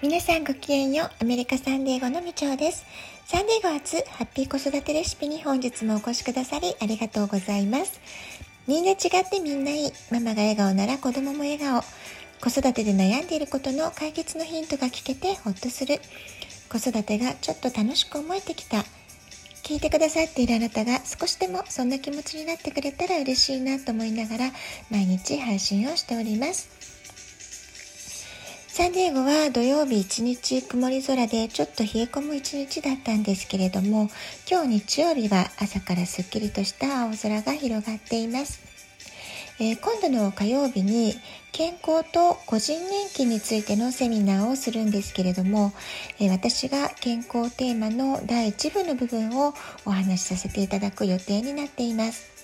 皆さんごきげんよう。アメリカサンデーゴのみちょうです。サンデーゴ初ハッピー子育てレシピに本日もお越しくださりありがとうございます。みんな違ってみんないい。ママが笑顔なら子供も笑顔。子育てで悩んでいることの解決のヒントが聞けてほっとする。子育てがちょっと楽しく思えてきた。聞いてくださっているあなたが少しでもそんな気持ちになってくれたら嬉しいなと思いながら毎日配信をしております。サンディエゴは土曜日一日曇り空でちょっと冷え込む一日だったんですけれども今日日曜日は朝からすっきりとした青空が広がっています。えー、今度の火曜日に健康と個人年金についてのセミナーをするんですけれども、えー、私が健康テーマの第1部の部分をお話しさせていただく予定になっています。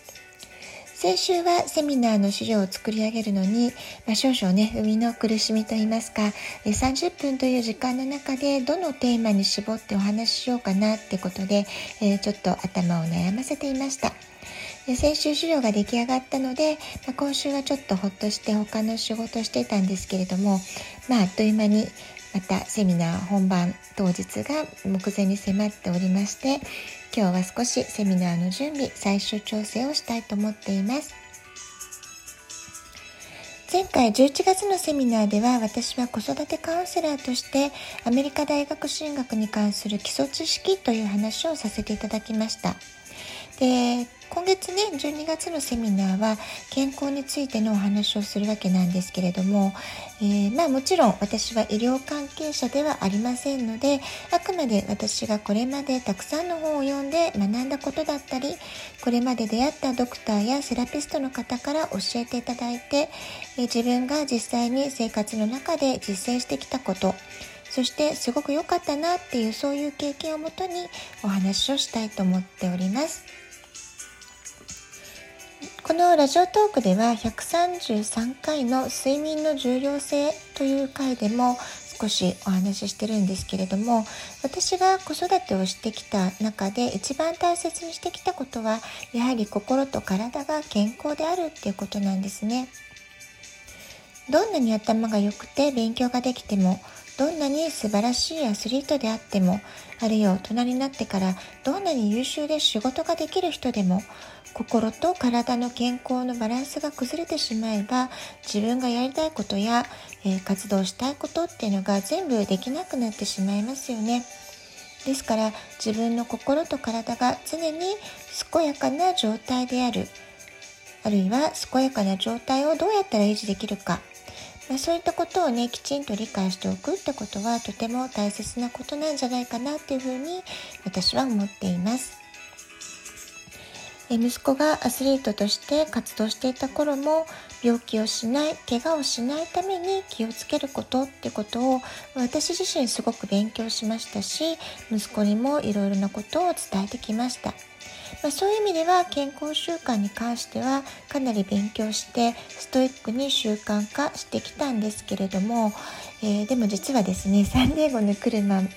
先週はセミナーの資料を作り上げるのに、まあ、少々ね、生みの苦しみといいますか、30分という時間の中でどのテーマに絞ってお話ししようかなってことで、えー、ちょっと頭を悩ませていました。先週資料が出来上がったので、まあ、今週はちょっとほっとして他の仕事をしてたんですけれども、まあ、あっという間にまたセミナー本番当日が目前に迫っておりまして今日は少しセミナーの準備最終調整をしたいと思っています。前回11月のセミナーでは私は子育てカウンセラーとしてアメリカ大学進学に関する基礎知識という話をさせていただきました。で今月ね12月のセミナーは健康についてのお話をするわけなんですけれども、えー、まあもちろん私は医療関係者ではありませんのであくまで私がこれまでたくさんの本を読んで学んだことだったりこれまで出会ったドクターやセラピストの方から教えていただいて、えー、自分が実際に生活の中で実践してきたことそしてすごく良かったなっていうそういう経験をもとにお話をしたいと思っております。このラジオトークでは133回の睡眠の重要性という回でも少しお話ししてるんですけれども私が子育てをしてきた中で一番大切にしてきたことはやはり心と体が健康であるっていうことなんですね。どんなに頭が良くて勉強ができてもどんなに素晴らしいアスリートであってもあるいは大人になってからどんなに優秀で仕事ができる人でも心と体の健康のバランスが崩れてしまえば自分がやりたいことや、えー、活動したいことっていうのが全部できなくなってしまいますよね。ですから自分の心と体が常に健やかな状態であるあるいは健やかな状態をどうやったら維持できるか、まあ、そういったことをねきちんと理解しておくってことはとても大切なことなんじゃないかなっていうふうに私は思っています。息子がアスリートとして活動していた頃も病気をしない怪我をしないために気をつけることってことを私自身すごく勉強しましたし息子にもいろいろなことを伝えてきました、まあ、そういう意味では健康習慣に関してはかなり勉強してストイックに習慣化してきたんですけれども、えー、でも実はですね サンディエゴに来る前、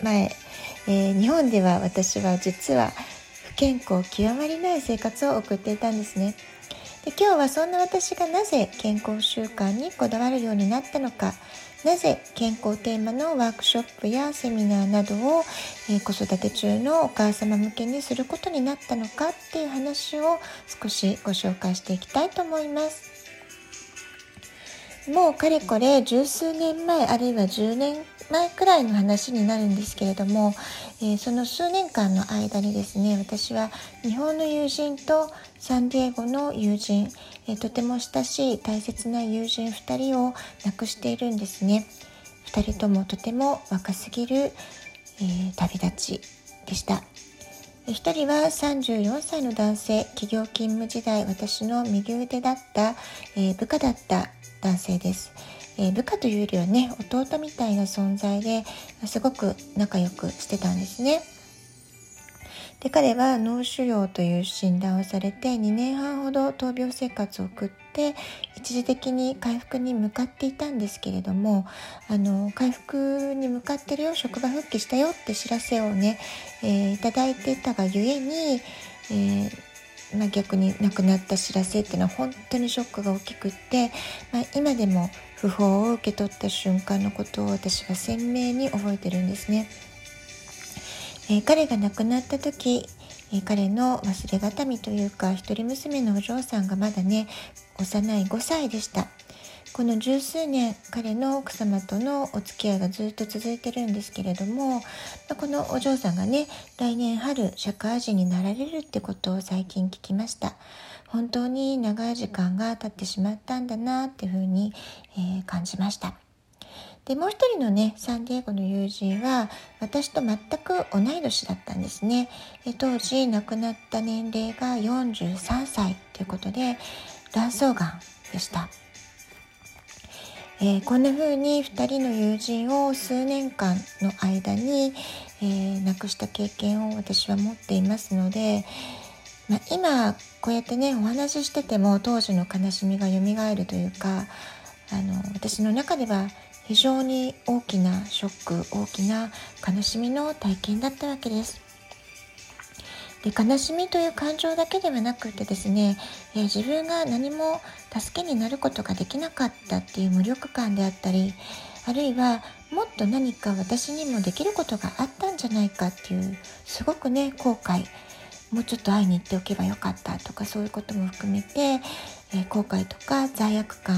えー、日本では私は実は不健康極まりない生活を送っていたんですね。で今日はそんな私がなぜ健康習慣にこだわるようになったのかなぜ健康テーマのワークショップやセミナーなどを、えー、子育て中のお母様向けにすることになったのかっていう話を少しご紹介していきたいと思います。もうかれこれ十数年前あるいは10年前くらいの話になるんですけれども、えー、その数年間の間にですね私は日本の友人とサンディエゴの友人、えー、とても親しい大切な友人2人を亡くしているんですね2人ともとても若すぎる、えー、旅立ちでした1人は34歳の男性企業勤務時代私の右腕だった、え部下だった男性です。えー、部下というよりはね弟みたいな存在ですごく仲良くしてたんですね。で彼は脳腫瘍という診断をされて2年半ほど闘病生活を送って一時的に回復に向かっていたんですけれどもあの回復に向かってるよ職場復帰したよって知らせをね、えー、いただいていたがゆえに、えーまあ、逆に亡くなった知らせっていうのは本当にショックが大きくって、まあ、今でも訃報を受け取った瞬間のことを私は鮮明に覚えてるんですね。えー、彼が亡くなった時、え、彼の忘れがたみというか一人娘のお嬢さんがまだね幼い5歳でした。この十数年彼の奥様とのお付き合いがずっと続いてるんですけれどもこのお嬢さんがね来年春社会人になられるってことを最近聞きました。本当に長い時間が経ってしまったんだなっていうふうに、えー、感じました。でもう一人のねサンディエゴの友人は私と全く同い年だったんですね。え当時亡くなった年齢が43歳ということで卵巣がんでした。えー、こんな風に2人の友人を数年間の間に、えー、亡くした経験を私は持っていますので、まあ、今こうやってねお話ししてても当時の悲しみが蘇るというかあの私の中では非常に大きなショック大きな悲しみの体験だったわけです。で悲しみという感情だけではなくてですね、えー、自分が何も助けになることができなかったっていう無力感であったりあるいはもっと何か私にもできることがあったんじゃないかっていうすごくね後悔もうちょっと会いに行っておけばよかったとかそういうことも含めて、えー、後悔とか罪悪感、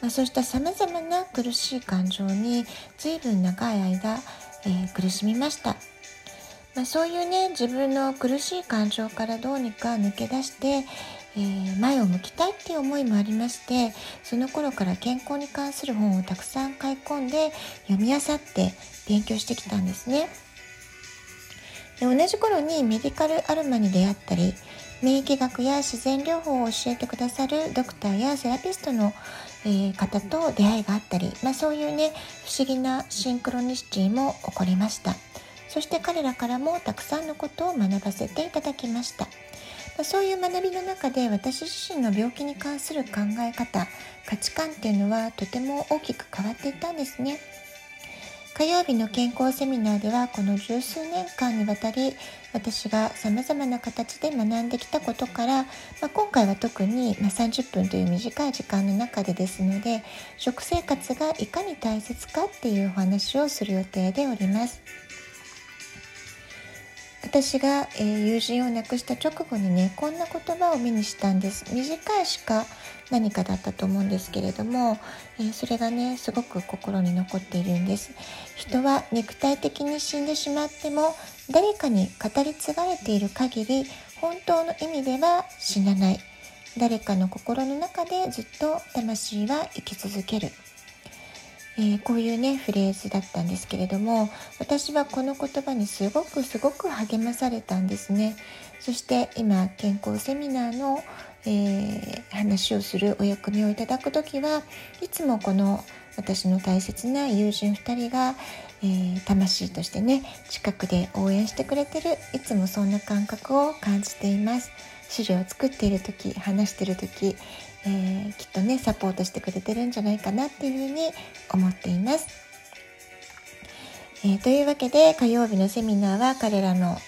まあ、そうしたさまざまな苦しい感情に随分長い間、えー、苦しみました。まあ、そういうね自分の苦しい感情からどうにか抜け出して、えー、前を向きたいっていう思いもありましてその頃から健康に関する本をたくさん買い込んで読み漁って勉強してきたんですね。で同じ頃にメディカルアルマに出会ったり免疫学や自然療法を教えてくださるドクターやセラピストの、え、方と出会いがあったり、まあ、そういうね不思議なシンクロニシティも起こりました。そして彼らからもたくさんのことを学ばせていただきましたそういう学びの中で私自身の病気に関する考え方価値観っていうのはとても大きく変わっていったんですね火曜日の健康セミナーではこの十数年間にわたり私がさまざまな形で学んできたことから、まあ、今回は特に、ま30分という短い時間の中でですので食生活がいかに大切かっていうお話をする予定でおります。私が、えー、友人を亡くした直後にねこんな言葉を目にしたんです。短いしか何かだったと思うんですけれども、えー、それがねすごく心に残っているんです。人は肉体的に死んでしまっても誰かに語り継がれている限り本当の意味では死なない。誰かの心の中でずっと魂は生き続ける。えー、こういうねフレーズだったんですけれども私はこの言葉にすごくすごく励まされたんですね。そして今健康セミナーの、えー、話をするお役目をいただく時はいつもこの私の大切な友人2人が、えー、魂としてね近くで応援してくれてるいつもそんな感覚を感じています。資料を作っている時話している時えー、きっとねサポートしてくれてるんじゃないかなっていうふうに思っています。えー、というわけで火曜日のセミナーは彼らの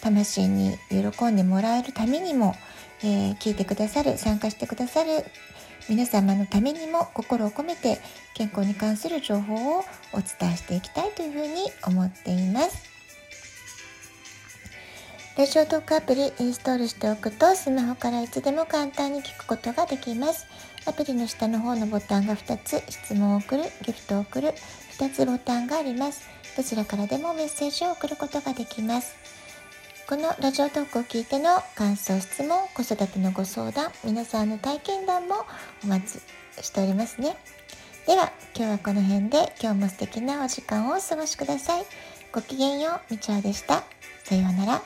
魂に喜んでもらえるためにも、えー、聞いてくださる参加してくださる皆様のためにも心を込めて健康に関する情報をお伝えしていきたいというふうに思っています。ラジオトークアプリインストールしておくとスマホからいつでも簡単に聞くことができます。アプリの下の方のボタンが2つ、質問を送る、ギフトを送る、2つボタンがあります。どちらからでもメッセージを送ることができます。このラジオトークを聞いての感想、質問、子育てのご相談、皆さんの体験談もお待ちしておりますね。では、今日はこの辺で今日も素敵なお時間をお過ごしください。ごきげんよう、みちゃでした。さようなら。